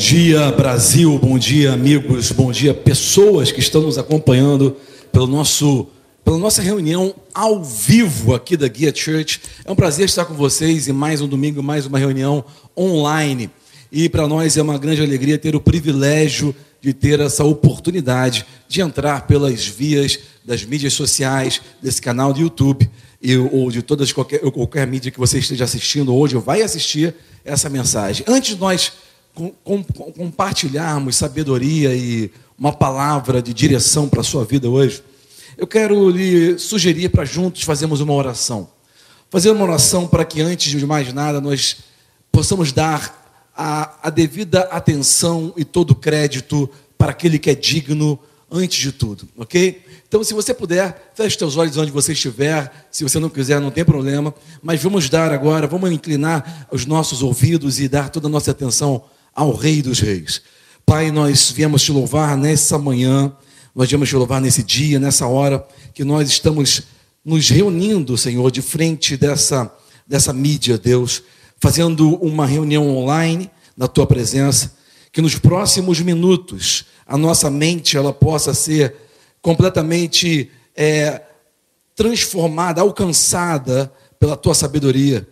Dia, Brasil. Bom dia, amigos. Bom dia, pessoas que estão nos acompanhando pelo nosso, pela nossa reunião ao vivo aqui da Guia Church. É um prazer estar com vocês em mais um domingo, mais uma reunião online. E para nós é uma grande alegria ter o privilégio de ter essa oportunidade de entrar pelas vias das mídias sociais, desse canal do YouTube, e, ou de todas qualquer, qualquer mídia que você esteja assistindo hoje ou vai assistir essa mensagem. Antes de nós com, com, compartilharmos sabedoria e uma palavra de direção para a sua vida hoje, eu quero lhe sugerir para juntos fazermos uma oração. Fazer uma oração para que, antes de mais nada, nós possamos dar a, a devida atenção e todo o crédito para aquele que é digno antes de tudo, ok? Então, se você puder, feche seus olhos onde você estiver. Se você não quiser, não tem problema. Mas vamos dar agora, vamos inclinar os nossos ouvidos e dar toda a nossa atenção ao Rei dos Reis. Pai, nós viemos te louvar nessa manhã, nós viemos te louvar nesse dia, nessa hora que nós estamos nos reunindo, Senhor, de frente dessa, dessa mídia, Deus, fazendo uma reunião online na tua presença, que nos próximos minutos a nossa mente ela possa ser completamente é, transformada, alcançada pela tua sabedoria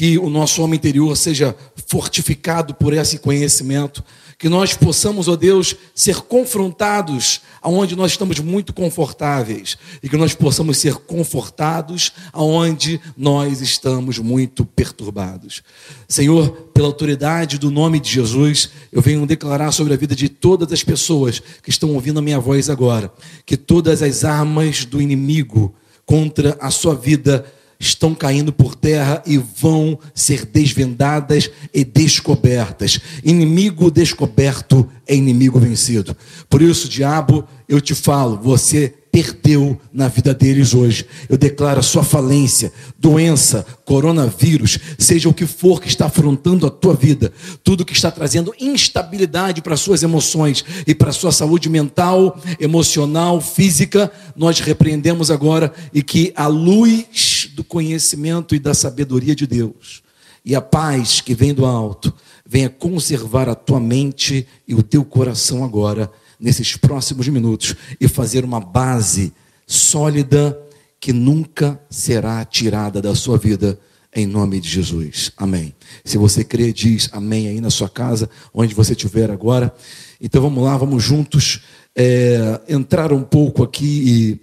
que o nosso homem interior seja fortificado por esse conhecimento, que nós possamos, ó Deus, ser confrontados aonde nós estamos muito confortáveis e que nós possamos ser confortados aonde nós estamos muito perturbados. Senhor, pela autoridade do nome de Jesus, eu venho declarar sobre a vida de todas as pessoas que estão ouvindo a minha voz agora, que todas as armas do inimigo contra a sua vida estão caindo por terra e vão ser desvendadas e descobertas. Inimigo descoberto é inimigo vencido. Por isso, diabo, eu te falo, você perdeu na vida deles hoje. Eu declaro a sua falência, doença, coronavírus, seja o que for que está afrontando a tua vida, tudo que está trazendo instabilidade para suas emoções e para sua saúde mental, emocional, física, nós repreendemos agora e que a luz do conhecimento e da sabedoria de Deus e a paz que vem do alto venha conservar a tua mente e o teu coração agora nesses próximos minutos e fazer uma base sólida que nunca será tirada da sua vida, em nome de Jesus. Amém. Se você crê, diz amém aí na sua casa, onde você estiver agora. Então vamos lá, vamos juntos é, entrar um pouco aqui e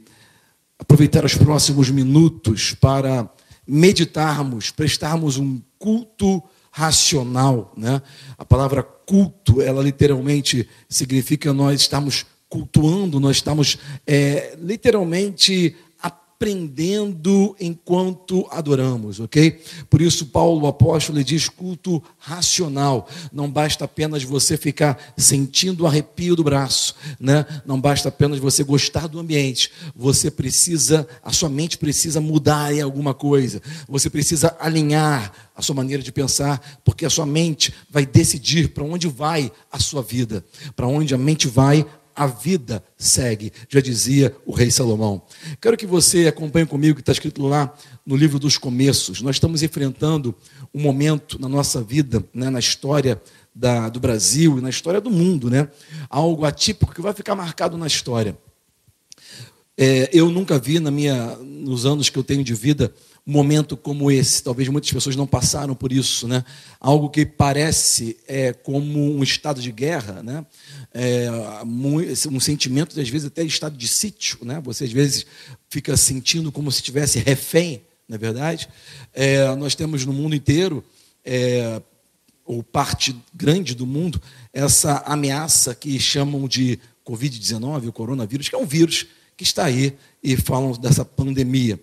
aproveitar os próximos minutos para meditarmos, prestarmos um culto racional, né? A palavra culto, ela literalmente significa nós estamos cultuando, nós estamos é, literalmente aprendendo enquanto adoramos, ok? Por isso, Paulo, o apóstolo, diz culto racional. Não basta apenas você ficar sentindo o arrepio do braço, né? Não basta apenas você gostar do ambiente. Você precisa, a sua mente precisa mudar em alguma coisa. Você precisa alinhar a sua maneira de pensar, porque a sua mente vai decidir para onde vai a sua vida. Para onde a mente vai, a vida segue, já dizia o rei Salomão. Quero que você acompanhe comigo que está escrito lá no livro dos começos. Nós estamos enfrentando um momento na nossa vida, né, na história da, do Brasil e na história do mundo, né? Algo atípico que vai ficar marcado na história. É, eu nunca vi na minha, nos anos que eu tenho de vida momento como esse. Talvez muitas pessoas não passaram por isso, né? Algo que parece é, como um estado de guerra, né? É, um sentimento, às vezes, até de estado de sítio, né? Você, às vezes, fica sentindo como se estivesse refém, não é verdade? É, nós temos no mundo inteiro, é, ou parte grande do mundo, essa ameaça que chamam de Covid-19, o coronavírus, que é um vírus que está aí e falam dessa pandemia.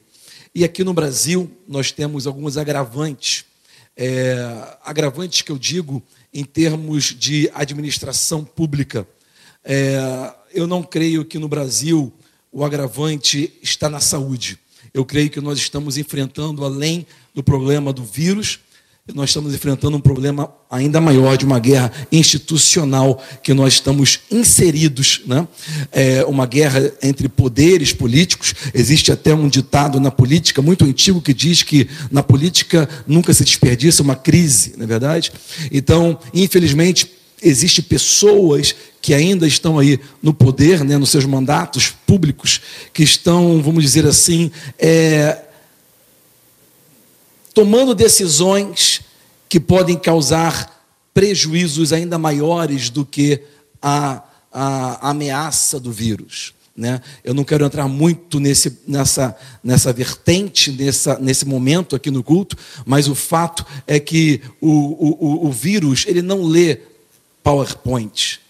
E aqui no Brasil nós temos alguns agravantes, é, agravantes que eu digo em termos de administração pública. É, eu não creio que no Brasil o agravante está na saúde. Eu creio que nós estamos enfrentando, além do problema do vírus, nós estamos enfrentando um problema ainda maior de uma guerra institucional que nós estamos inseridos, né? É uma guerra entre poderes políticos. Existe até um ditado na política muito antigo que diz que na política nunca se desperdiça uma crise, não é verdade? Então, infelizmente, existe pessoas que ainda estão aí no poder, né, nos seus mandatos públicos, que estão, vamos dizer assim, é, tomando decisões que podem causar prejuízos ainda maiores do que a, a, a ameaça do vírus. Né? Eu não quero entrar muito nesse, nessa, nessa vertente, nessa, nesse momento aqui no culto, mas o fato é que o, o, o vírus ele não lê PowerPoint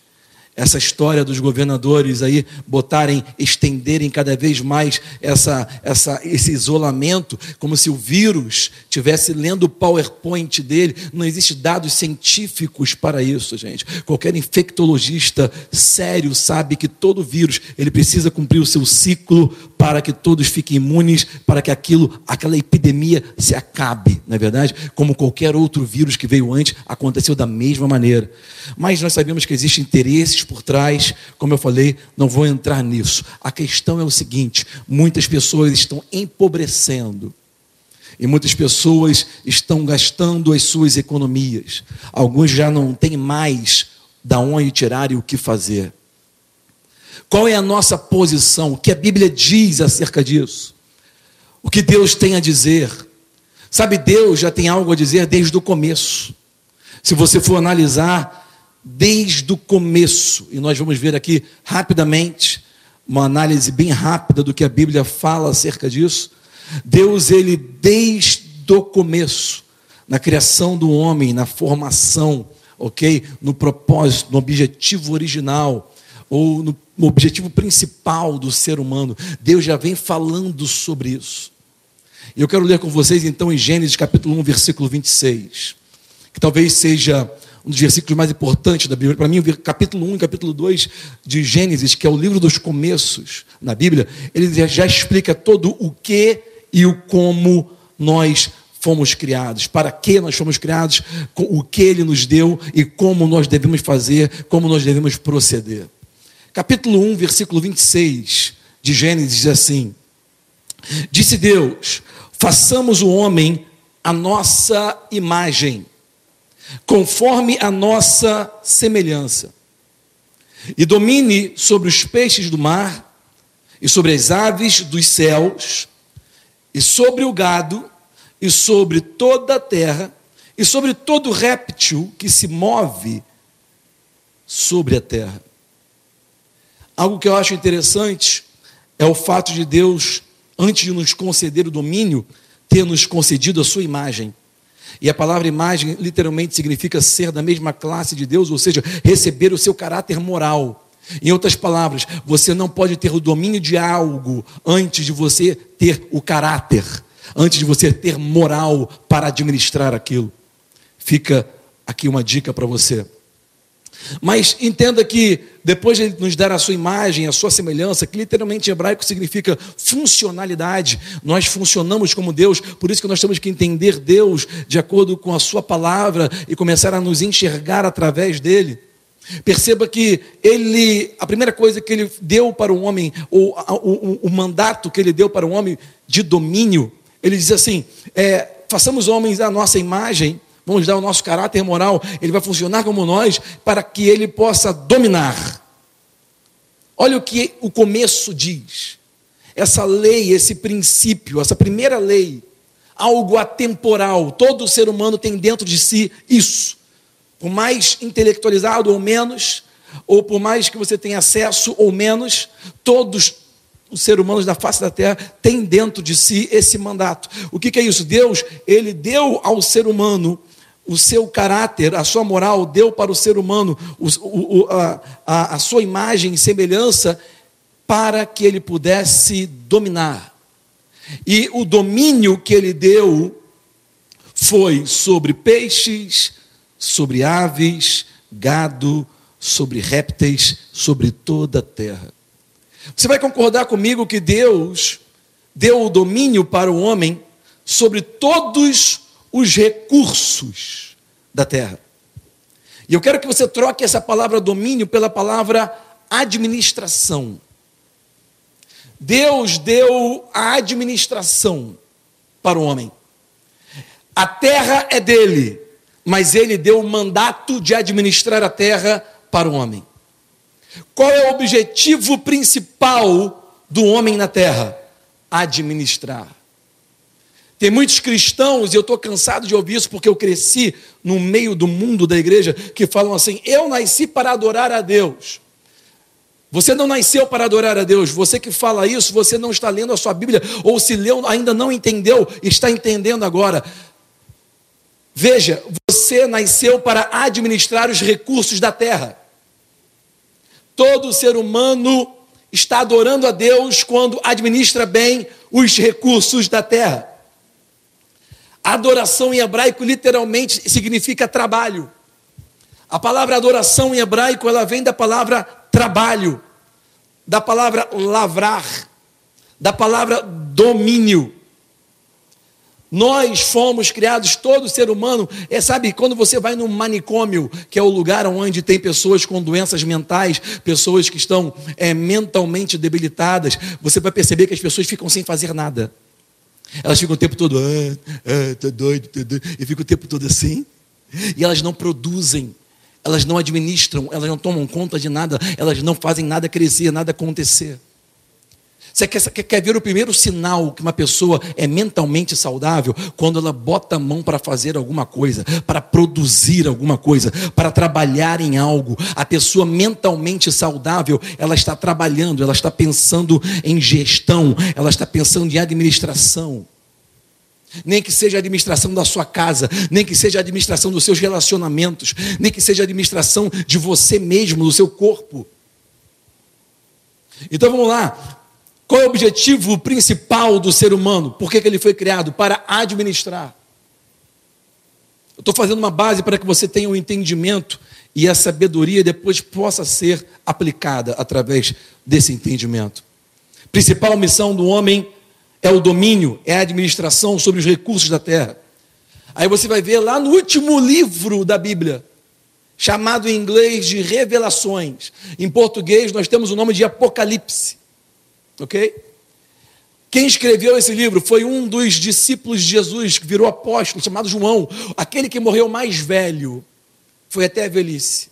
essa história dos governadores aí botarem, estenderem cada vez mais essa, essa, esse isolamento, como se o vírus tivesse lendo o PowerPoint dele. Não existe dados científicos para isso, gente. Qualquer infectologista sério sabe que todo vírus ele precisa cumprir o seu ciclo para que todos fiquem imunes, para que aquilo, aquela epidemia se acabe, não é verdade? Como qualquer outro vírus que veio antes, aconteceu da mesma maneira. Mas nós sabemos que existem interesses por trás, como eu falei, não vou entrar nisso. A questão é o seguinte: muitas pessoas estão empobrecendo. E muitas pessoas estão gastando as suas economias. Alguns já não têm mais da onde tirar e o que fazer. Qual é a nossa posição? O que a Bíblia diz acerca disso? O que Deus tem a dizer? Sabe, Deus já tem algo a dizer desde o começo. Se você for analisar desde o começo. E nós vamos ver aqui rapidamente uma análise bem rápida do que a Bíblia fala acerca disso. Deus, ele desde o começo, na criação do homem, na formação, ok? No propósito, no objetivo original, ou no, no objetivo principal do ser humano, Deus já vem falando sobre isso. Eu quero ler com vocês então em Gênesis capítulo 1, versículo 26, que talvez seja um dos versículos mais importantes da Bíblia. Para mim, o capítulo 1 e capítulo 2 de Gênesis, que é o livro dos começos na Bíblia, ele já explica todo o que e o como nós fomos criados, para que nós fomos criados, o que ele nos deu e como nós devemos fazer, como nós devemos proceder. Capítulo 1, versículo 26 de Gênesis diz assim: Disse Deus: façamos o homem a nossa imagem conforme a nossa semelhança, e domine sobre os peixes do mar, e sobre as aves dos céus, e sobre o gado, e sobre toda a terra, e sobre todo réptil que se move sobre a terra. Algo que eu acho interessante é o fato de Deus, antes de nos conceder o domínio, ter nos concedido a sua imagem. E a palavra imagem literalmente significa ser da mesma classe de Deus, ou seja, receber o seu caráter moral. Em outras palavras, você não pode ter o domínio de algo antes de você ter o caráter, antes de você ter moral para administrar aquilo. Fica aqui uma dica para você. Mas entenda que depois de nos dar a sua imagem, a sua semelhança, que literalmente em hebraico significa funcionalidade, nós funcionamos como Deus, por isso que nós temos que entender Deus de acordo com a sua palavra e começar a nos enxergar através dele. Perceba que ele, a primeira coisa que ele deu para o homem, ou o, o, o mandato que ele deu para o homem de domínio, ele diz assim: é, façamos homens à nossa imagem vamos dar o nosso caráter moral, ele vai funcionar como nós, para que ele possa dominar. Olha o que o começo diz. Essa lei, esse princípio, essa primeira lei, algo atemporal, todo ser humano tem dentro de si isso. Por mais intelectualizado ou menos, ou por mais que você tenha acesso ou menos, todos os seres humanos da face da terra têm dentro de si esse mandato. O que, que é isso? Deus, ele deu ao ser humano o seu caráter, a sua moral, deu para o ser humano o, o, a, a, a sua imagem e semelhança para que ele pudesse dominar. E o domínio que ele deu foi sobre peixes, sobre aves, gado, sobre répteis, sobre toda a terra. Você vai concordar comigo que Deus deu o domínio para o homem sobre todos os recursos da terra. E eu quero que você troque essa palavra domínio pela palavra administração. Deus deu a administração para o homem. A terra é dele, mas ele deu o mandato de administrar a terra para o homem. Qual é o objetivo principal do homem na terra? Administrar. Tem muitos cristãos, e eu estou cansado de ouvir isso porque eu cresci no meio do mundo da igreja, que falam assim: eu nasci para adorar a Deus. Você não nasceu para adorar a Deus. Você que fala isso, você não está lendo a sua Bíblia, ou se leu, ainda não entendeu, está entendendo agora. Veja, você nasceu para administrar os recursos da terra. Todo ser humano está adorando a Deus quando administra bem os recursos da terra. Adoração em hebraico literalmente significa trabalho. A palavra adoração em hebraico ela vem da palavra trabalho, da palavra lavrar, da palavra domínio. Nós fomos criados, todo ser humano, é sabe, quando você vai num manicômio, que é o lugar onde tem pessoas com doenças mentais, pessoas que estão é, mentalmente debilitadas, você vai perceber que as pessoas ficam sem fazer nada. Elas ficam o tempo todo, ah, ah, tô doido, tô doido, e ficam o tempo todo assim, e elas não produzem, elas não administram, elas não tomam conta de nada, elas não fazem nada crescer, nada acontecer. Você quer, quer, ver o primeiro sinal que uma pessoa é mentalmente saudável? Quando ela bota a mão para fazer alguma coisa, para produzir alguma coisa, para trabalhar em algo. A pessoa mentalmente saudável, ela está trabalhando, ela está pensando em gestão, ela está pensando em administração nem que seja a administração da sua casa, nem que seja a administração dos seus relacionamentos, nem que seja a administração de você mesmo, do seu corpo. Então vamos lá. Qual é o objetivo principal do ser humano? Por que, que ele foi criado? Para administrar. Eu estou fazendo uma base para que você tenha o um entendimento e a sabedoria depois possa ser aplicada através desse entendimento. Principal missão do homem é o domínio, é a administração sobre os recursos da terra. Aí você vai ver lá no último livro da Bíblia, chamado em inglês de Revelações. Em português nós temos o nome de Apocalipse. Ok? Quem escreveu esse livro foi um dos discípulos de Jesus, que virou apóstolo, chamado João, aquele que morreu mais velho, foi até a velhice.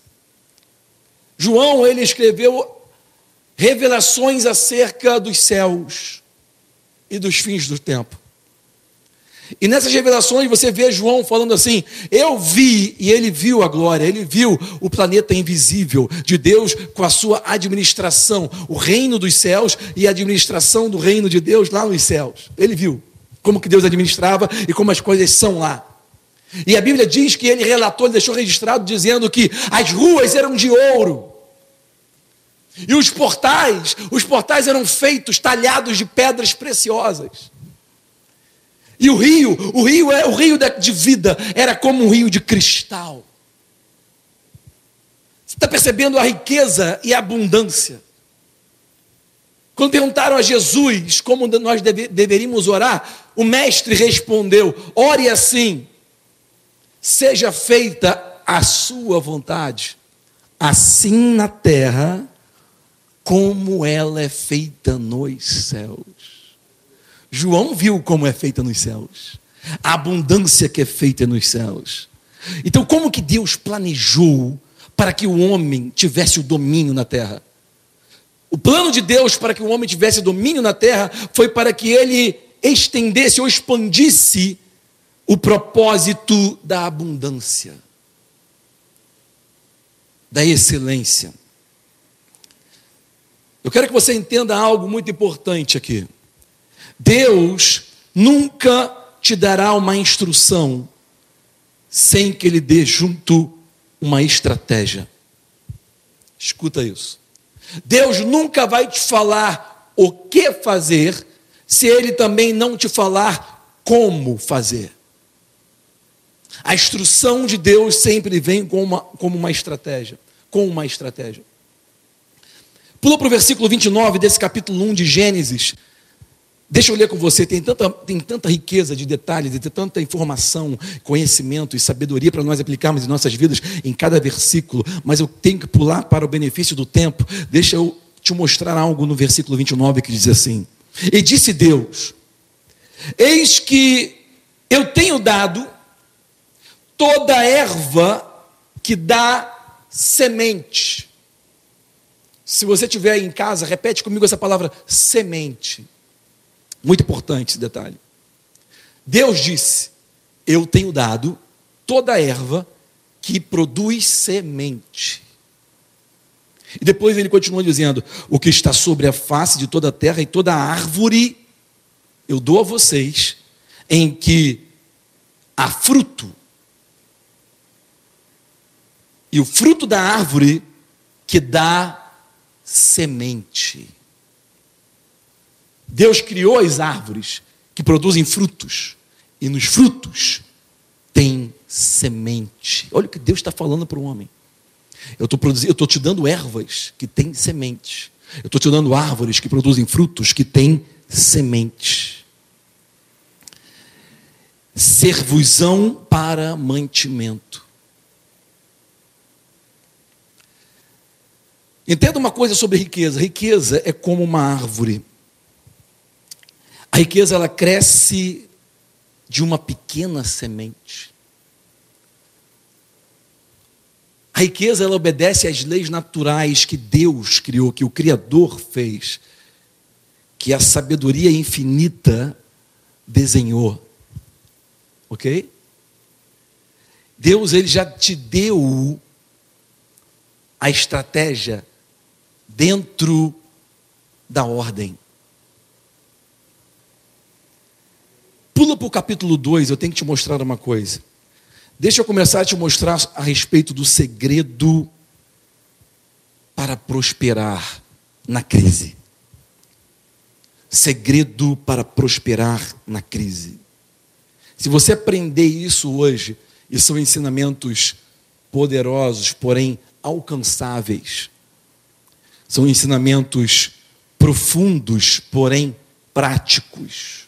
João, ele escreveu revelações acerca dos céus e dos fins do tempo. E nessas revelações você vê João falando assim: Eu vi, e ele viu a glória, ele viu o planeta invisível de Deus com a sua administração, o reino dos céus e a administração do reino de Deus lá nos céus. Ele viu como que Deus administrava e como as coisas são lá. E a Bíblia diz que ele relatou, ele deixou registrado dizendo que as ruas eram de ouro. E os portais, os portais eram feitos, talhados de pedras preciosas. E o rio, o rio é o rio de vida, era como um rio de cristal. Você está percebendo a riqueza e a abundância? Quando perguntaram a Jesus como nós deve, deveríamos orar, o mestre respondeu: ore assim, seja feita a sua vontade, assim na terra como ela é feita nos céus. João viu como é feita nos céus, a abundância que é feita nos céus. Então, como que Deus planejou para que o homem tivesse o domínio na terra? O plano de Deus para que o homem tivesse domínio na terra foi para que ele estendesse ou expandisse o propósito da abundância, da excelência. Eu quero que você entenda algo muito importante aqui. Deus nunca te dará uma instrução sem que Ele dê junto uma estratégia. Escuta isso. Deus nunca vai te falar o que fazer se Ele também não te falar como fazer. A instrução de Deus sempre vem com uma, como uma estratégia, com uma estratégia. Pula para o versículo 29 desse capítulo 1 de Gênesis. Deixa eu ler com você, tem tanta, tem tanta riqueza de detalhes, tem tanta informação, conhecimento e sabedoria para nós aplicarmos em nossas vidas em cada versículo, mas eu tenho que pular para o benefício do tempo. Deixa eu te mostrar algo no versículo 29 que diz assim: E disse Deus: Eis que eu tenho dado toda erva que dá semente. Se você tiver em casa, repete comigo essa palavra semente. Muito importante esse detalhe. Deus disse: Eu tenho dado toda erva que produz semente. E depois ele continua dizendo: O que está sobre a face de toda a terra e toda a árvore, eu dou a vocês, em que há fruto. E o fruto da árvore que dá semente. Deus criou as árvores que produzem frutos, e nos frutos tem semente. Olha o que Deus está falando para o homem. Eu estou te dando ervas que têm semente. Eu estou te dando árvores que produzem frutos que têm semente. Servusão para mantimento. Entenda uma coisa sobre riqueza: riqueza é como uma árvore. A riqueza ela cresce de uma pequena semente. A riqueza ela obedece às leis naturais que Deus criou, que o Criador fez, que a sabedoria infinita desenhou. OK? Deus ele já te deu a estratégia dentro da ordem. Pula para o capítulo 2, eu tenho que te mostrar uma coisa. Deixa eu começar a te mostrar a respeito do segredo para prosperar na crise. Segredo para prosperar na crise. Se você aprender isso hoje, e são ensinamentos poderosos, porém alcançáveis, são ensinamentos profundos, porém práticos.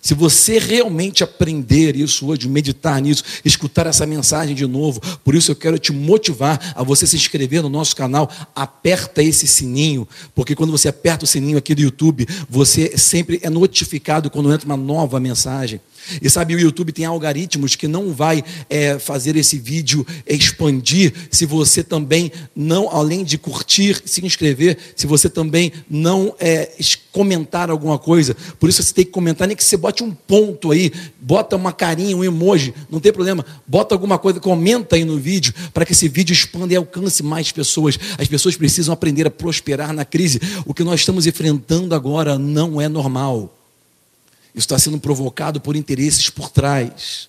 Se você realmente aprender isso hoje, meditar nisso, escutar essa mensagem de novo, por isso eu quero te motivar a você se inscrever no nosso canal, aperta esse sininho, porque quando você aperta o sininho aqui do YouTube, você sempre é notificado quando entra uma nova mensagem. E sabe, o YouTube tem algoritmos que não vai é, fazer esse vídeo expandir se você também não, além de curtir, se inscrever, se você também não é, comentar alguma coisa. Por isso você tem que comentar, nem que você bote um ponto aí, bota uma carinha, um emoji, não tem problema. Bota alguma coisa, comenta aí no vídeo, para que esse vídeo expanda e alcance mais pessoas. As pessoas precisam aprender a prosperar na crise. O que nós estamos enfrentando agora não é normal. Isso está sendo provocado por interesses por trás.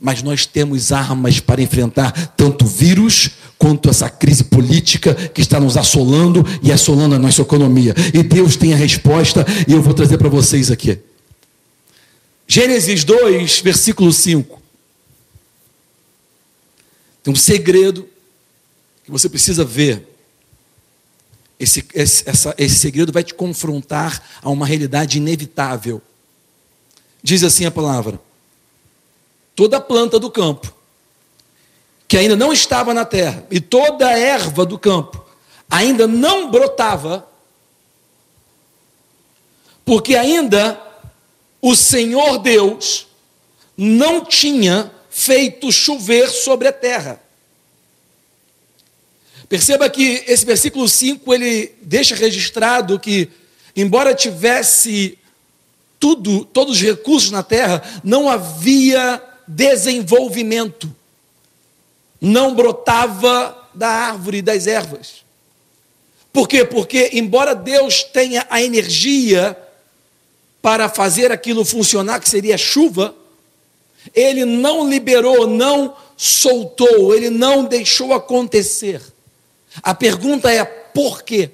Mas nós temos armas para enfrentar tanto o vírus quanto essa crise política que está nos assolando e assolando a nossa economia. E Deus tem a resposta e eu vou trazer para vocês aqui. Gênesis 2, versículo 5. Tem um segredo que você precisa ver. Esse, esse, essa, esse segredo vai te confrontar a uma realidade inevitável. Diz assim a palavra: toda planta do campo, que ainda não estava na terra, e toda a erva do campo ainda não brotava, porque ainda o Senhor Deus não tinha feito chover sobre a terra. Perceba que esse versículo 5 ele deixa registrado que, embora tivesse tudo, todos os recursos na terra, não havia desenvolvimento. Não brotava da árvore das ervas. Por quê? Porque, embora Deus tenha a energia para fazer aquilo funcionar, que seria chuva, ele não liberou, não soltou, ele não deixou acontecer. A pergunta é por quê?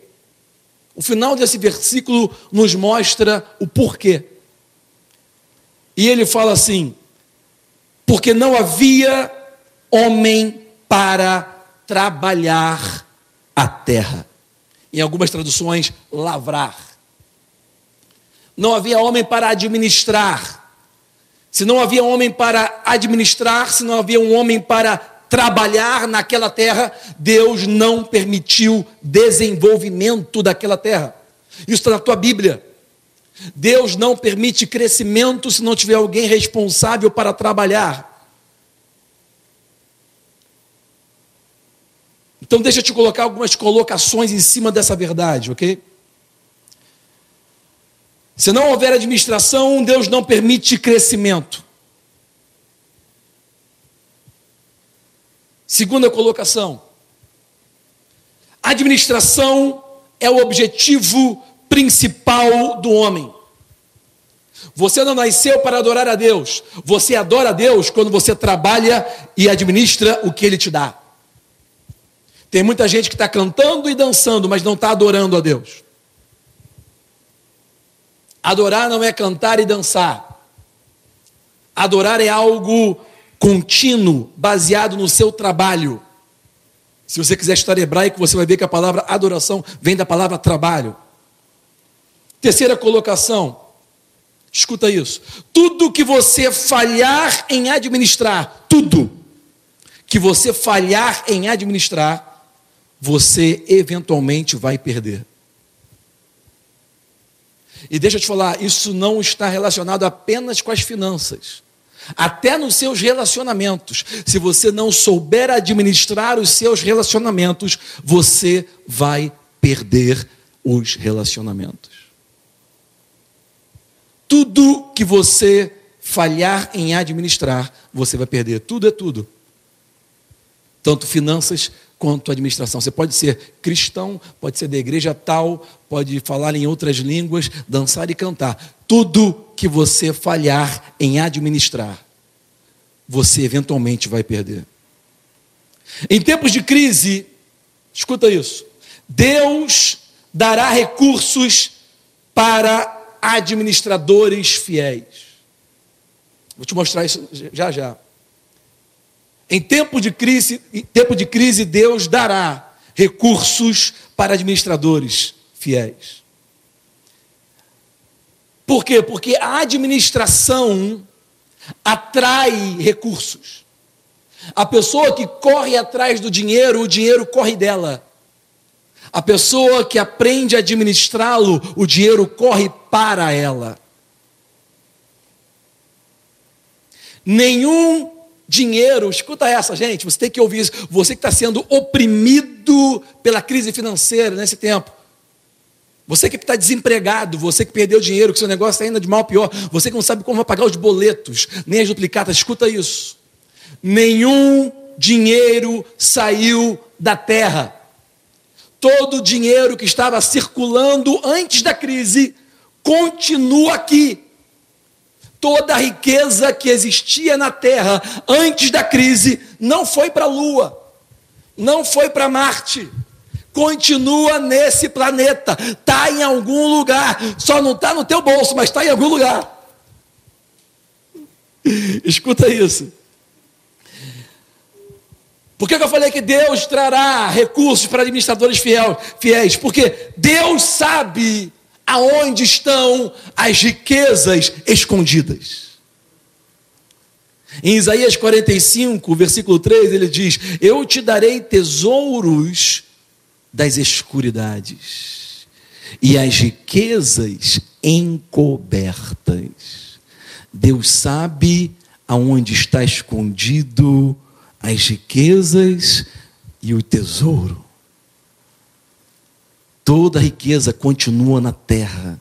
O final desse versículo nos mostra o porquê. E ele fala assim: porque não havia homem para trabalhar a terra. Em algumas traduções, lavrar. Não havia homem para administrar. Se não havia homem para administrar, se não havia um homem para trabalhar naquela terra, Deus não permitiu desenvolvimento daquela terra. Isso está na tua Bíblia. Deus não permite crescimento se não tiver alguém responsável para trabalhar. Então, deixa eu te colocar algumas colocações em cima dessa verdade, ok? Se não houver administração, Deus não permite crescimento. Segunda colocação. Administração é o objetivo principal do homem. Você não nasceu para adorar a Deus. Você adora a Deus quando você trabalha e administra o que Ele te dá. Tem muita gente que está cantando e dançando, mas não está adorando a Deus. Adorar não é cantar e dançar. Adorar é algo contínuo, baseado no seu trabalho. Se você quiser estudar hebraico, você vai ver que a palavra adoração vem da palavra trabalho. Terceira colocação, escuta isso. Tudo que você falhar em administrar, tudo que você falhar em administrar, você eventualmente vai perder. E deixa eu te falar, isso não está relacionado apenas com as finanças até nos seus relacionamentos. Se você não souber administrar os seus relacionamentos, você vai perder os relacionamentos. Tudo que você falhar em administrar, você vai perder. Tudo é tudo. Tanto finanças quanto administração. Você pode ser cristão, pode ser da igreja tal, pode falar em outras línguas, dançar e cantar. Tudo que você falhar em administrar, você eventualmente vai perder. Em tempos de crise, escuta isso: Deus dará recursos para administradores fiéis. Vou te mostrar isso já já. Em tempo de crise, em tempo de crise, Deus dará recursos para administradores fiéis. Por quê? Porque a administração atrai recursos. A pessoa que corre atrás do dinheiro, o dinheiro corre dela. A pessoa que aprende a administrá-lo, o dinheiro corre para ela. Nenhum dinheiro, escuta essa, gente, você tem que ouvir isso. Você que está sendo oprimido pela crise financeira nesse tempo. Você que está desempregado, você que perdeu dinheiro, que seu negócio está indo de mal pior, você que não sabe como vai pagar os boletos, nem as duplicatas, escuta isso. Nenhum dinheiro saiu da terra. Todo o dinheiro que estava circulando antes da crise continua aqui. Toda a riqueza que existia na terra antes da crise não foi para a Lua, não foi para Marte continua nesse planeta, está em algum lugar, só não está no teu bolso, mas está em algum lugar. Escuta isso. Por que, que eu falei que Deus trará recursos para administradores fiel, fiéis? Porque Deus sabe aonde estão as riquezas escondidas. Em Isaías 45, versículo 3, ele diz: Eu te darei tesouros das escuridades e as riquezas encobertas. Deus sabe aonde está escondido as riquezas e o tesouro. Toda a riqueza continua na terra.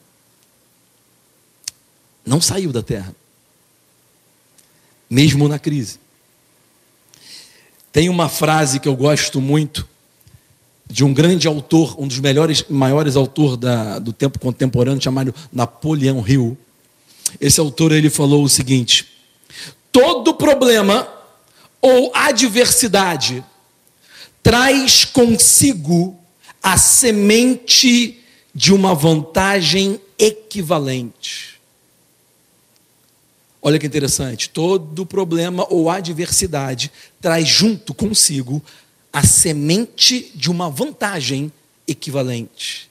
Não saiu da terra. Mesmo na crise. Tem uma frase que eu gosto muito de um grande autor, um dos melhores, maiores autores da, do tempo contemporâneo, chamado Napoleão Hill. Esse autor ele falou o seguinte: todo problema ou adversidade traz consigo a semente de uma vantagem equivalente. Olha que interessante, todo problema ou adversidade traz junto consigo a semente de uma vantagem equivalente.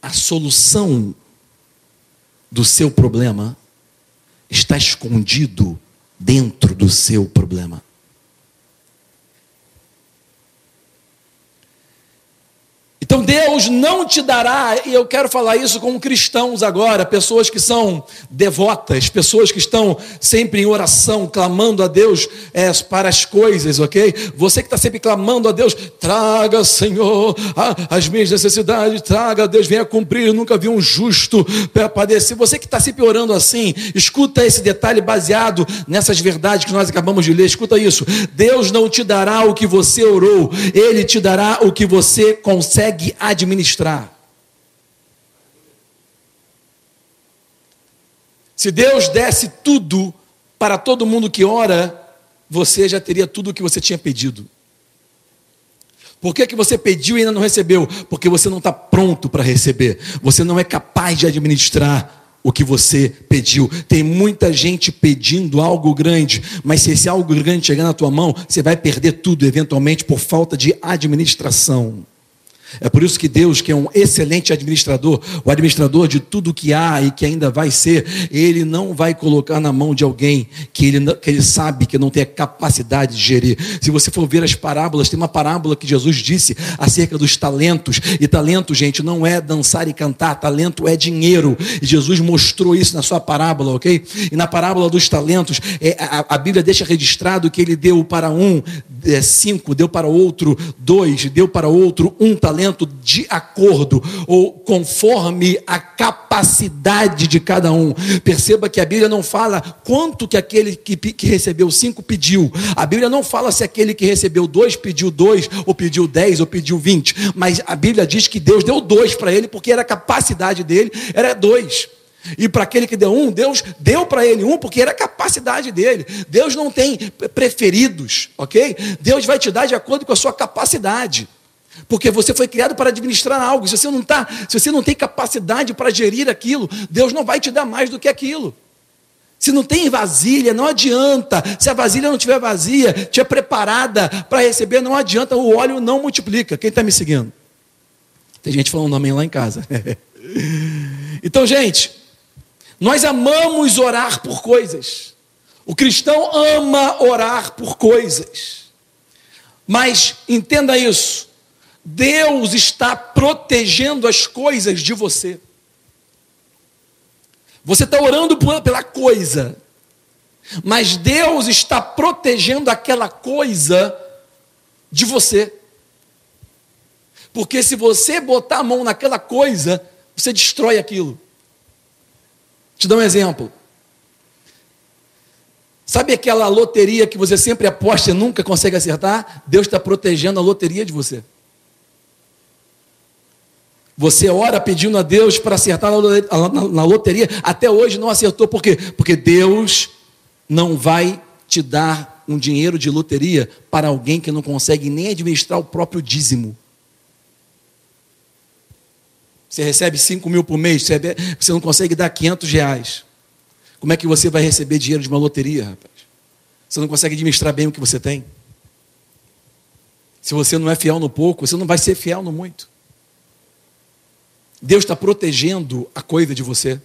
A solução do seu problema está escondido dentro do seu problema. Então Deus não te dará, e eu quero falar isso com cristãos agora, pessoas que são devotas, pessoas que estão sempre em oração, clamando a Deus é, para as coisas, ok? Você que está sempre clamando a Deus, traga, Senhor, as minhas necessidades, traga, Deus, venha cumprir. Eu nunca vi um justo padecer. Você que está sempre orando assim, escuta esse detalhe baseado nessas verdades que nós acabamos de ler, escuta isso. Deus não te dará o que você orou, Ele te dará o que você consegue consegue administrar. Se Deus desse tudo para todo mundo que ora, você já teria tudo o que você tinha pedido. Por que, que você pediu e ainda não recebeu? Porque você não está pronto para receber. Você não é capaz de administrar o que você pediu. Tem muita gente pedindo algo grande, mas se esse algo grande chegar na tua mão, você vai perder tudo eventualmente por falta de administração. É por isso que Deus, que é um excelente administrador, o administrador de tudo que há e que ainda vai ser, ele não vai colocar na mão de alguém que ele, que ele sabe que não tem a capacidade de gerir. Se você for ver as parábolas, tem uma parábola que Jesus disse acerca dos talentos. E talento, gente, não é dançar e cantar, talento é dinheiro. E Jesus mostrou isso na sua parábola, ok? E na parábola dos talentos, é, a, a Bíblia deixa registrado que ele deu para um é, cinco, deu para outro dois, deu para outro um talento de acordo ou conforme a capacidade de cada um. Perceba que a Bíblia não fala quanto que aquele que, que recebeu cinco pediu. A Bíblia não fala se aquele que recebeu dois pediu dois, ou pediu dez, ou pediu vinte. Mas a Bíblia diz que Deus deu dois para ele, porque era a capacidade dele, era dois. E para aquele que deu um, Deus deu para ele um, porque era a capacidade dele. Deus não tem preferidos, ok? Deus vai te dar de acordo com a sua capacidade. Porque você foi criado para administrar algo. Se você não tá, se você não tem capacidade para gerir aquilo, Deus não vai te dar mais do que aquilo. Se não tem vasilha, não adianta. Se a vasilha não tiver vazia, tiver preparada para receber, não adianta. O óleo não multiplica. Quem está me seguindo? Tem gente falando amém lá em casa. então, gente, nós amamos orar por coisas. O cristão ama orar por coisas. Mas entenda isso. Deus está protegendo as coisas de você. Você está orando pela coisa, mas Deus está protegendo aquela coisa de você. Porque se você botar a mão naquela coisa, você destrói aquilo. Te dou um exemplo. Sabe aquela loteria que você sempre aposta e nunca consegue acertar? Deus está protegendo a loteria de você. Você ora pedindo a Deus para acertar na loteria, até hoje não acertou, por quê? Porque Deus não vai te dar um dinheiro de loteria para alguém que não consegue nem administrar o próprio dízimo. Você recebe 5 mil por mês, você não consegue dar 500 reais. Como é que você vai receber dinheiro de uma loteria, rapaz? Você não consegue administrar bem o que você tem. Se você não é fiel no pouco, você não vai ser fiel no muito. Deus está protegendo a coisa de você.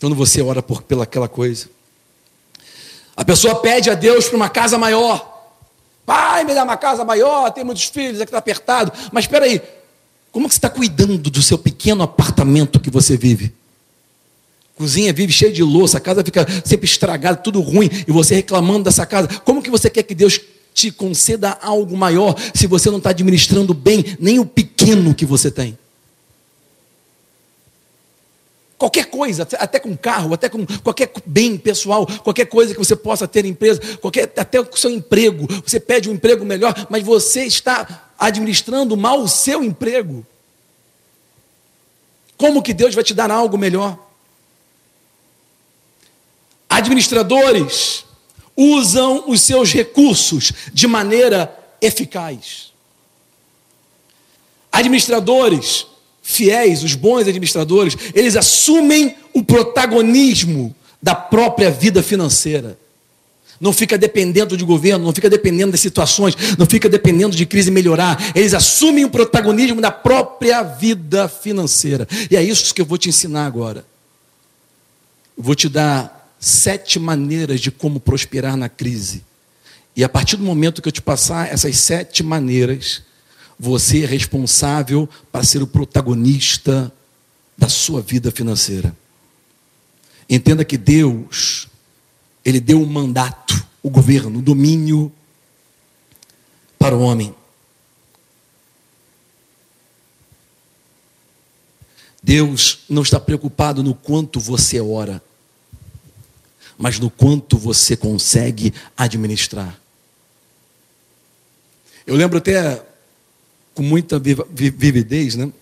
Quando você ora por pelaquela coisa. A pessoa pede a Deus para uma casa maior. Pai, me dá uma casa maior, tem muitos filhos, aqui está apertado. Mas espera aí, como que você está cuidando do seu pequeno apartamento que você vive? Cozinha vive cheia de louça, a casa fica sempre estragada, tudo ruim, e você reclamando dessa casa. Como que você quer que Deus te conceda algo maior se você não está administrando bem nem o pequeno que você tem? Qualquer coisa, até com carro, até com qualquer bem pessoal, qualquer coisa que você possa ter em empresa, qualquer, até o seu emprego. Você pede um emprego melhor, mas você está administrando mal o seu emprego. Como que Deus vai te dar algo melhor? Administradores usam os seus recursos de maneira eficaz. Administradores fiéis, os bons administradores, eles assumem o protagonismo da própria vida financeira. não fica dependendo de governo, não fica dependendo das situações, não fica dependendo de crise melhorar. Eles assumem o protagonismo da própria vida financeira. E é isso que eu vou te ensinar agora. Eu vou te dar sete maneiras de como prosperar na crise. E a partir do momento que eu te passar essas sete maneiras, você é responsável para ser o protagonista da sua vida financeira. Entenda que Deus ele deu um mandato, o governo, o domínio para o homem. Deus não está preocupado no quanto você ora, mas no quanto você consegue administrar. Eu lembro até com muita vividez, né?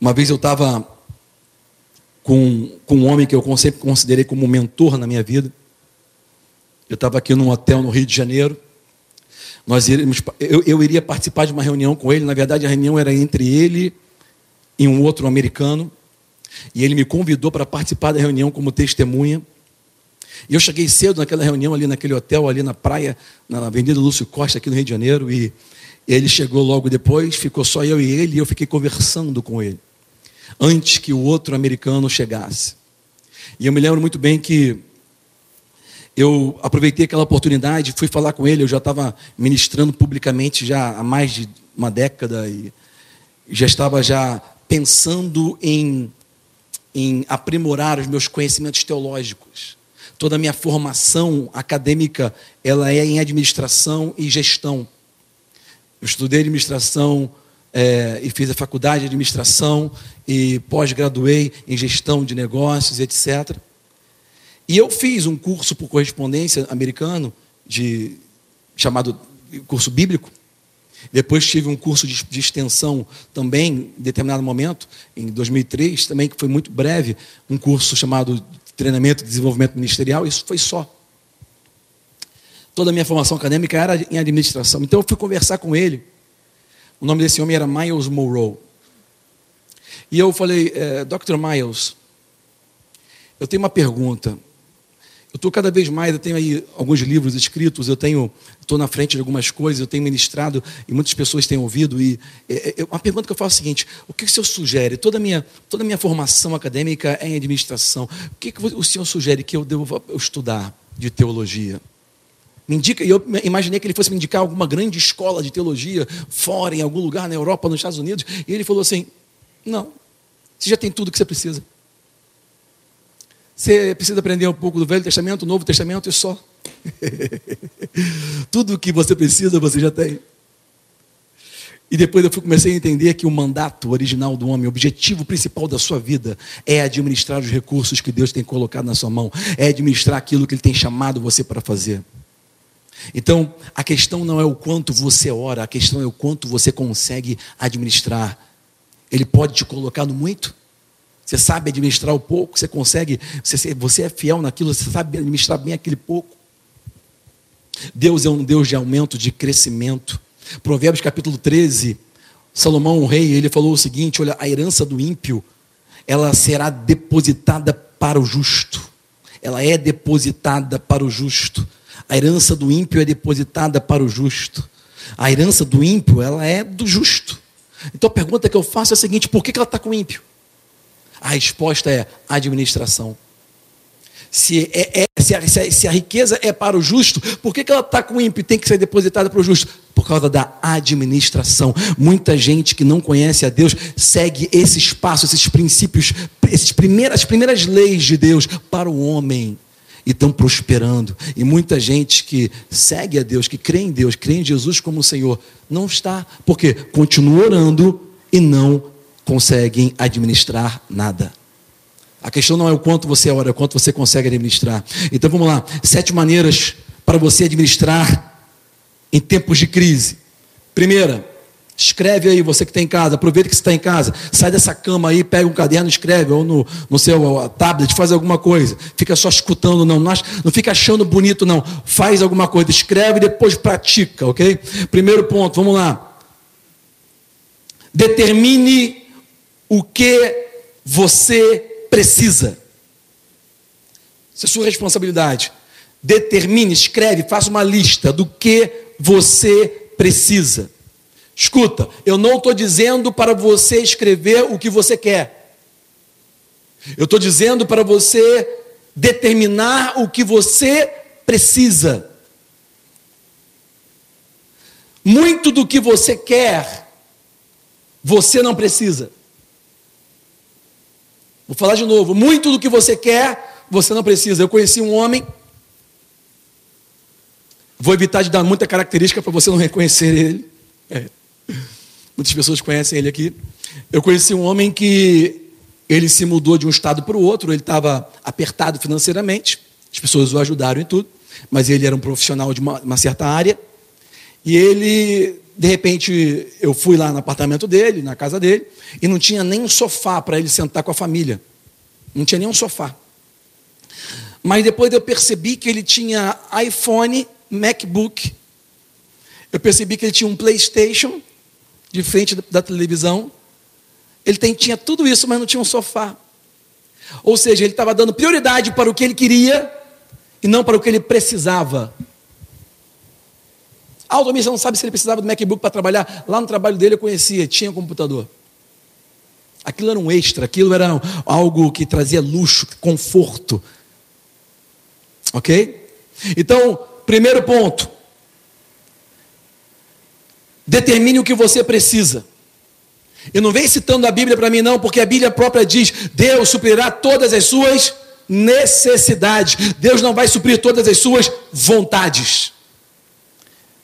Uma vez eu estava com, com um homem que eu sempre considerei como mentor na minha vida. Eu estava aqui num hotel no Rio de Janeiro. Nós iríamos, eu, eu iria participar de uma reunião com ele. Na verdade, a reunião era entre ele e um outro americano. E ele me convidou para participar da reunião como testemunha. E eu cheguei cedo naquela reunião ali naquele hotel, ali na praia, na Avenida Lúcio Costa, aqui no Rio de Janeiro. E ele chegou logo depois, ficou só eu e ele, e eu fiquei conversando com ele antes que o outro americano chegasse. E eu me lembro muito bem que eu aproveitei aquela oportunidade, fui falar com ele, eu já estava ministrando publicamente já há mais de uma década e já estava já pensando em, em aprimorar os meus conhecimentos teológicos. Toda a minha formação acadêmica, ela é em administração e gestão. Eu estudei administração é, e fiz a faculdade de administração e pós-graduei em gestão de negócios, etc. E eu fiz um curso por correspondência americano, de, chamado curso bíblico. Depois tive um curso de, de, extensão também, em determinado momento, em 2003, também que foi muito breve, um curso chamado Treinamento e Desenvolvimento Ministerial. Isso foi só. Toda a minha formação acadêmica era em administração. Então eu fui conversar com ele o nome desse homem era Miles Monroe. E eu falei, é, Dr. Miles, eu tenho uma pergunta. Eu estou cada vez mais, eu tenho aí alguns livros escritos, eu tenho, estou na frente de algumas coisas, eu tenho ministrado e muitas pessoas têm ouvido. E é, é, uma pergunta que eu faço é a seguinte: o que o senhor sugere? Toda a minha, toda a minha formação acadêmica é em administração. O que, que o senhor sugere que eu devo estudar de teologia? Me indica, e eu imaginei que ele fosse me indicar alguma grande escola de teologia fora, em algum lugar, na Europa, nos Estados Unidos. E ele falou assim: Não, você já tem tudo que você precisa. Você precisa aprender um pouco do Velho Testamento, Novo Testamento e só. tudo o que você precisa, você já tem. E depois eu comecei a entender que o mandato original do homem, o objetivo principal da sua vida, é administrar os recursos que Deus tem colocado na sua mão, é administrar aquilo que Ele tem chamado você para fazer. Então, a questão não é o quanto você ora, a questão é o quanto você consegue administrar. Ele pode te colocar no muito. Você sabe administrar o pouco, você consegue, você, você é fiel naquilo, você sabe administrar bem aquele pouco. Deus é um Deus de aumento, de crescimento. Provérbios capítulo 13, Salomão, o rei, ele falou o seguinte: olha, a herança do ímpio, ela será depositada para o justo. Ela é depositada para o justo. A herança do ímpio é depositada para o justo. A herança do ímpio, ela é do justo. Então a pergunta que eu faço é a seguinte: por que ela está com o ímpio? A resposta é administração. Se, é, é, se, a, se, a, riqueza é para o justo, por que, que ela está com o ímpio e tem que ser depositada para o justo? Por causa da administração. Muita gente que não conhece a Deus segue esses passos, esses princípios, esses primeiras, as primeiras leis de Deus para o homem estão prosperando. E muita gente que segue a Deus, que crê em Deus, crê em Jesus como Senhor, não está, porque continua orando e não conseguem administrar nada. A questão não é o quanto você ora, é o quanto você consegue administrar. Então vamos lá, sete maneiras para você administrar em tempos de crise. Primeira, Escreve aí, você que está em casa, aproveita que você está em casa, sai dessa cama aí, pega um caderno, escreve, ou no, no seu tablet, faz alguma coisa. Fica só escutando, não, não, não fica achando bonito, não. Faz alguma coisa, escreve e depois pratica, ok? Primeiro ponto, vamos lá. Determine o que você precisa. Isso é sua responsabilidade. determine, escreve, faça uma lista do que você precisa. Escuta, eu não estou dizendo para você escrever o que você quer. Eu estou dizendo para você determinar o que você precisa. Muito do que você quer, você não precisa. Vou falar de novo. Muito do que você quer, você não precisa. Eu conheci um homem. Vou evitar de dar muita característica para você não reconhecer ele. É. Muitas pessoas conhecem ele aqui. Eu conheci um homem que ele se mudou de um estado para o outro. Ele estava apertado financeiramente. As pessoas o ajudaram em tudo. Mas ele era um profissional de uma, uma certa área. E ele, de repente, eu fui lá no apartamento dele, na casa dele, e não tinha nem um sofá para ele sentar com a família. Não tinha nem um sofá. Mas depois eu percebi que ele tinha iPhone, MacBook. Eu percebi que ele tinha um PlayStation de frente da televisão. Ele tem, tinha tudo isso, mas não tinha um sofá. Ou seja, ele estava dando prioridade para o que ele queria e não para o que ele precisava. Aldo, você não sabe se ele precisava do MacBook para trabalhar. Lá no trabalho dele eu conhecia, tinha computador. Aquilo era um extra, aquilo era algo que trazia luxo, conforto. Ok? Então, primeiro ponto. Determine o que você precisa. E não vem citando a Bíblia para mim, não, porque a Bíblia própria diz: Deus suprirá todas as suas necessidades. Deus não vai suprir todas as suas vontades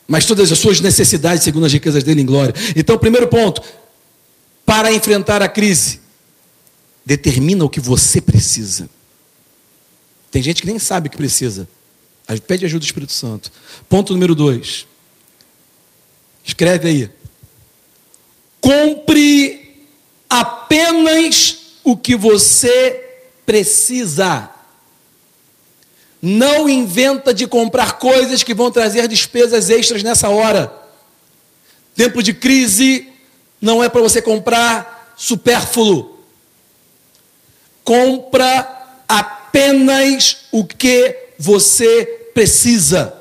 mas todas as suas necessidades segundo as riquezas dele em glória. Então, primeiro ponto, para enfrentar a crise, determina o que você precisa. Tem gente que nem sabe o que precisa. Pede ajuda do Espírito Santo. Ponto número dois. Escreve aí. Compre apenas o que você precisa. Não inventa de comprar coisas que vão trazer despesas extras nessa hora. Tempo de crise não é para você comprar supérfluo. Compra apenas o que você precisa.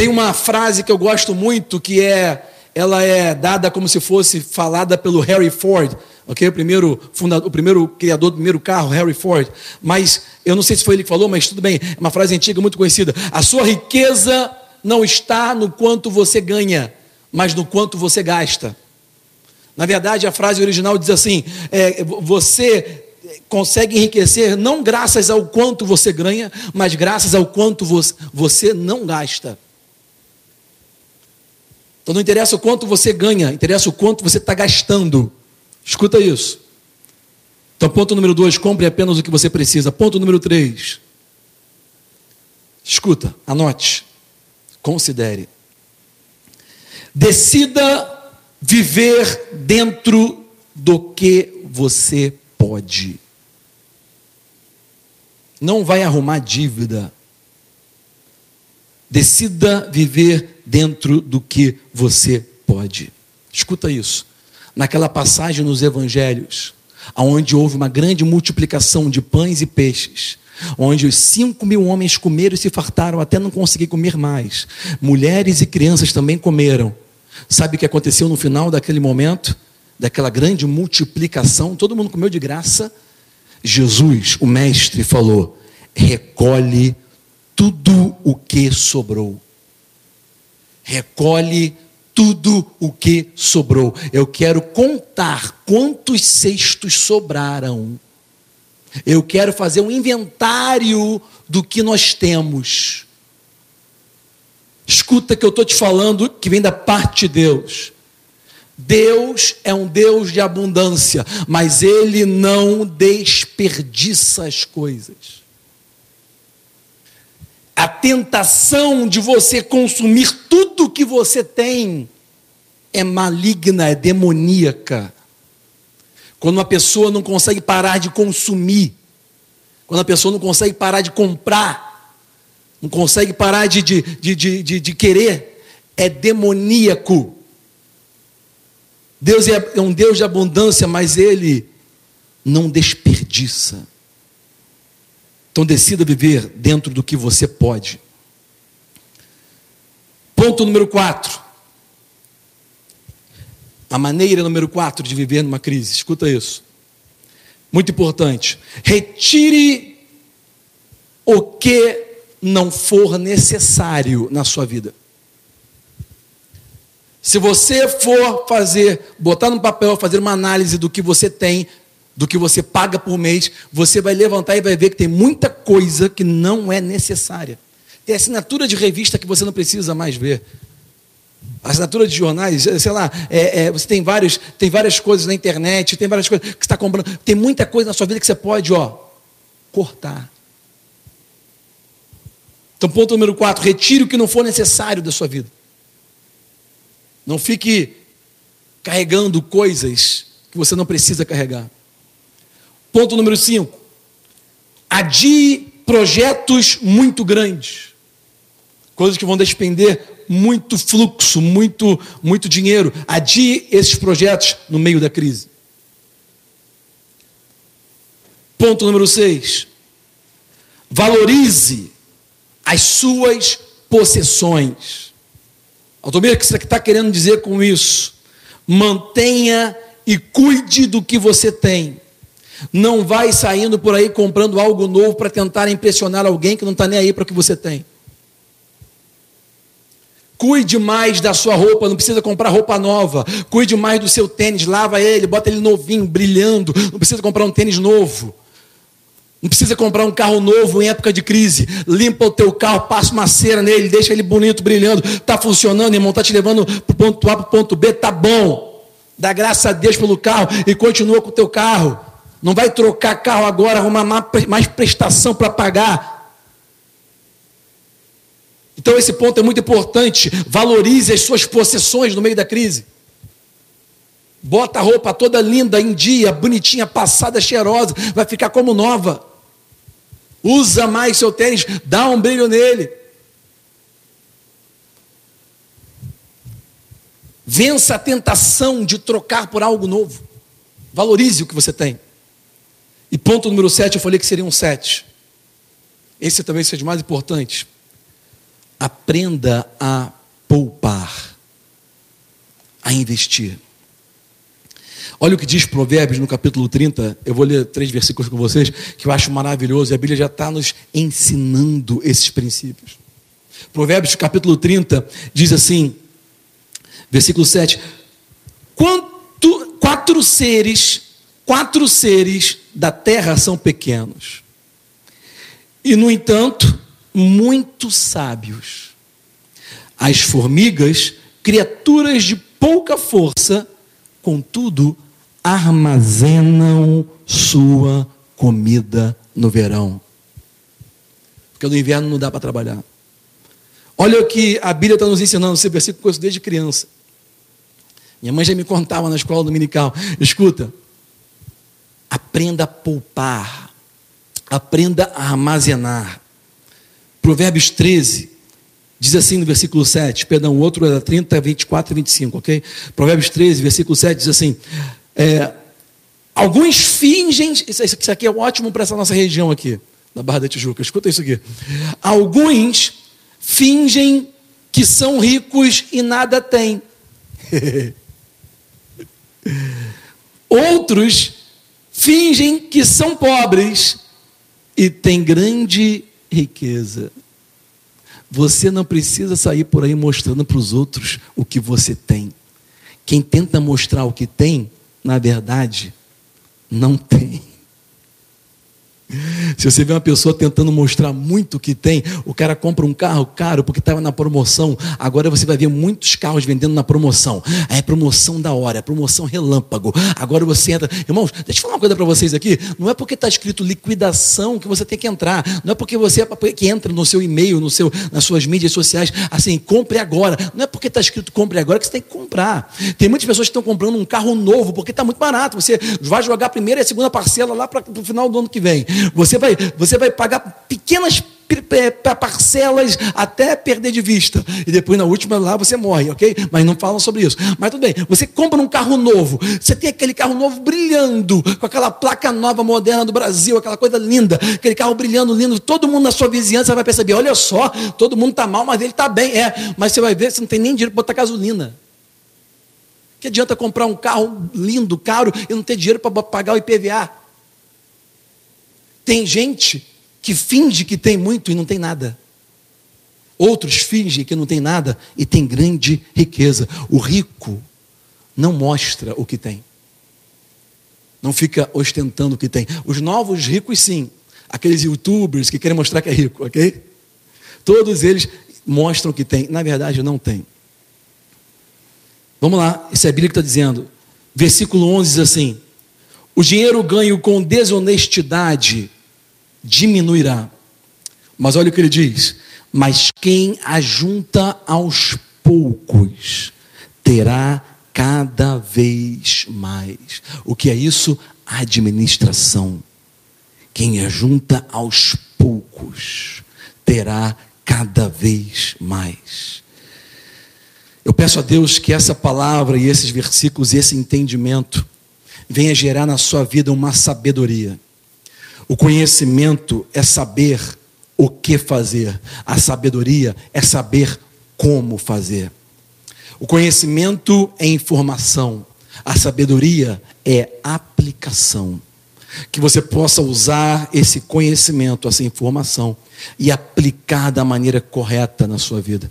Tem uma frase que eu gosto muito que é ela é dada como se fosse falada pelo Harry Ford ok? O primeiro, fundador, o primeiro criador do primeiro carro, Harry Ford. Mas eu não sei se foi ele que falou, mas tudo bem, é uma frase antiga muito conhecida. A sua riqueza não está no quanto você ganha, mas no quanto você gasta. Na verdade, a frase original diz assim: é, você consegue enriquecer não graças ao quanto você ganha, mas graças ao quanto você não gasta. Então não interessa o quanto você ganha, interessa o quanto você está gastando. Escuta isso. Então, ponto número dois, compre apenas o que você precisa. Ponto número três. Escuta, anote, considere. Decida viver dentro do que você pode. Não vai arrumar dívida. Decida viver dentro do que você pode. Escuta isso naquela passagem nos evangelhos, onde houve uma grande multiplicação de pães e peixes, onde os cinco mil homens comeram e se fartaram até não conseguir comer mais. Mulheres e crianças também comeram. Sabe o que aconteceu no final daquele momento? Daquela grande multiplicação, todo mundo comeu de graça. Jesus, o Mestre, falou: recolhe tudo o que sobrou. Recolhe tudo o que sobrou. Eu quero contar quantos cestos sobraram. Eu quero fazer um inventário do que nós temos. Escuta que eu estou te falando que vem da parte de Deus. Deus é um Deus de abundância, mas Ele não desperdiça as coisas a tentação de você consumir tudo que você tem é maligna, é demoníaca. Quando uma pessoa não consegue parar de consumir, quando a pessoa não consegue parar de comprar, não consegue parar de, de, de, de, de querer, é demoníaco. Deus é um Deus de abundância, mas Ele não desperdiça. Então decida viver dentro do que você pode. Ponto número 4. A maneira número 4 de viver numa crise. Escuta isso. Muito importante. Retire o que não for necessário na sua vida. Se você for fazer, botar no papel, fazer uma análise do que você tem, do que você paga por mês, você vai levantar e vai ver que tem muita coisa que não é necessária. Tem assinatura de revista que você não precisa mais ver. Assinatura de jornais, sei lá, é, é, você tem, vários, tem várias coisas na internet, tem várias coisas que você está comprando. Tem muita coisa na sua vida que você pode, ó, cortar. Então, ponto número 4, retire o que não for necessário da sua vida. Não fique carregando coisas que você não precisa carregar. Ponto número 5. Adie projetos muito grandes. Coisas que vão despender muito fluxo, muito, muito dinheiro. Adie esses projetos no meio da crise. Ponto número 6. Valorize as suas possessões. Altomir, o que você está querendo dizer com isso? Mantenha e cuide do que você tem. Não vai saindo por aí comprando algo novo para tentar impressionar alguém que não está nem aí para o que você tem. Cuide mais da sua roupa, não precisa comprar roupa nova. Cuide mais do seu tênis, lava ele, bota ele novinho, brilhando. Não precisa comprar um tênis novo. Não precisa comprar um carro novo em época de crise. Limpa o teu carro, passa uma cera nele, deixa ele bonito, brilhando. Está funcionando, irmão, está te levando para o ponto A para o ponto B, tá bom. Dá graças a Deus pelo carro e continua com o teu carro. Não vai trocar carro agora, arrumar mais prestação para pagar. Então esse ponto é muito importante. Valorize as suas possessões no meio da crise. Bota a roupa toda linda, em dia, bonitinha, passada, cheirosa, vai ficar como nova. Usa mais seu tênis, dá um brilho nele. Vença a tentação de trocar por algo novo. Valorize o que você tem. E ponto número 7, eu falei que seria um 7. Esse também seja mais importante. Aprenda a poupar, a investir. Olha o que diz Provérbios no capítulo 30. Eu vou ler três versículos com vocês que eu acho maravilhoso. E a Bíblia já está nos ensinando esses princípios. Provérbios capítulo 30 diz assim, versículo 7: Quanto, quatro seres, quatro seres da terra são pequenos, e no entanto, muito sábios. As formigas, criaturas de pouca força, contudo, armazenam sua comida no verão. Porque no inverno não dá para trabalhar. Olha o que a Bíblia está nos ensinando, esse versículo desde criança. Minha mãe já me contava na escola dominical. Escuta, aprenda a poupar, aprenda a armazenar. Provérbios 13, diz assim no versículo 7, perdão, o outro era 30, 24 e 25, ok? Provérbios 13, versículo 7 diz assim: é, alguns fingem, isso, aqui é ótimo para essa nossa região aqui, na Barra da Tijuca, escuta isso aqui. Alguns fingem que são ricos e nada têm. Outros fingem que são pobres e têm grande riqueza. Você não precisa sair por aí mostrando para os outros o que você tem. Quem tenta mostrar o que tem, na verdade, não tem. Se você vê uma pessoa tentando mostrar muito o que tem, o cara compra um carro caro porque estava na promoção. Agora você vai ver muitos carros vendendo na promoção. É promoção da hora, é promoção relâmpago. Agora você entra. Irmãos, deixa eu falar uma coisa para vocês aqui. Não é porque está escrito liquidação que você tem que entrar. Não é porque você é que entra no seu e-mail, no seu, nas suas mídias sociais, assim, compre agora. Não é porque está escrito compre agora que você tem que comprar. Tem muitas pessoas que estão comprando um carro novo porque está muito barato. Você vai jogar a primeira e a segunda parcela lá para o final do ano que vem. Você vai, você vai pagar pequenas parcelas até perder de vista. E depois na última lá você morre, ok? Mas não falam sobre isso. Mas tudo bem, você compra um carro novo, você tem aquele carro novo brilhando, com aquela placa nova, moderna do Brasil, aquela coisa linda, aquele carro brilhando, lindo, todo mundo na sua vizinhança vai perceber, olha só, todo mundo está mal, mas ele está bem. É, mas você vai ver, você não tem nem dinheiro para botar gasolina. Que adianta comprar um carro lindo, caro, e não ter dinheiro para pagar o IPVA? Tem gente que finge que tem muito e não tem nada. Outros fingem que não tem nada e tem grande riqueza. O rico não mostra o que tem. Não fica ostentando o que tem. Os novos ricos, sim. Aqueles youtubers que querem mostrar que é rico, ok? Todos eles mostram o que tem. Na verdade, não tem. Vamos lá, isso é a Bíblia que está dizendo. Versículo 11 diz assim: O dinheiro ganho com desonestidade diminuirá. Mas olha o que ele diz: Mas quem ajunta aos poucos terá cada vez mais. O que é isso? Administração. Quem ajunta aos poucos terá cada vez mais. Eu peço a Deus que essa palavra e esses versículos e esse entendimento venha gerar na sua vida uma sabedoria. O conhecimento é saber o que fazer, a sabedoria é saber como fazer. O conhecimento é informação, a sabedoria é aplicação. Que você possa usar esse conhecimento, essa informação e aplicar da maneira correta na sua vida.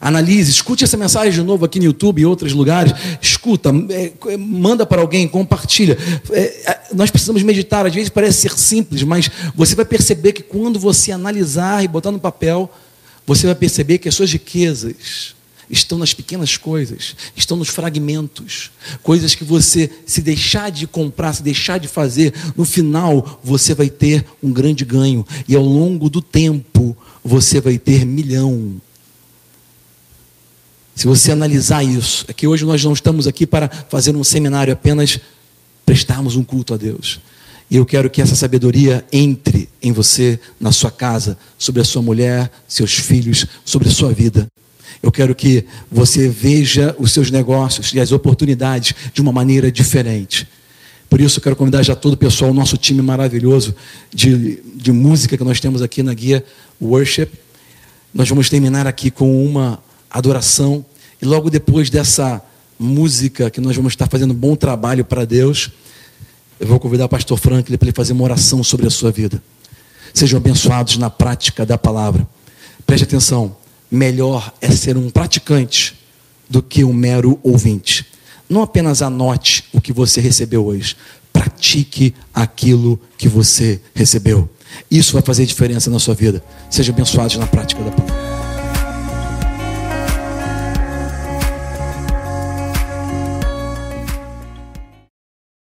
Analise, escute essa mensagem de novo aqui no YouTube e outros lugares. Escuta, é, é, manda para alguém, compartilha. É, é, nós precisamos meditar. Às vezes parece ser simples, mas você vai perceber que quando você analisar e botar no papel, você vai perceber que as suas riquezas estão nas pequenas coisas, estão nos fragmentos, coisas que você, se deixar de comprar, se deixar de fazer, no final você vai ter um grande ganho, e ao longo do tempo você vai ter milhão, se você analisar isso, é que hoje nós não estamos aqui para fazer um seminário apenas prestarmos um culto a Deus. E eu quero que essa sabedoria entre em você, na sua casa, sobre a sua mulher, seus filhos, sobre a sua vida. Eu quero que você veja os seus negócios e as oportunidades de uma maneira diferente. Por isso, eu quero convidar já todo o pessoal, nosso time maravilhoso de, de música que nós temos aqui na guia Worship. Nós vamos terminar aqui com uma adoração. E logo depois dessa música, que nós vamos estar fazendo um bom trabalho para Deus, eu vou convidar o pastor Franklin para ele fazer uma oração sobre a sua vida. Sejam abençoados na prática da palavra. Preste atenção: melhor é ser um praticante do que um mero ouvinte. Não apenas anote o que você recebeu hoje, pratique aquilo que você recebeu. Isso vai fazer diferença na sua vida. Sejam abençoados na prática da palavra.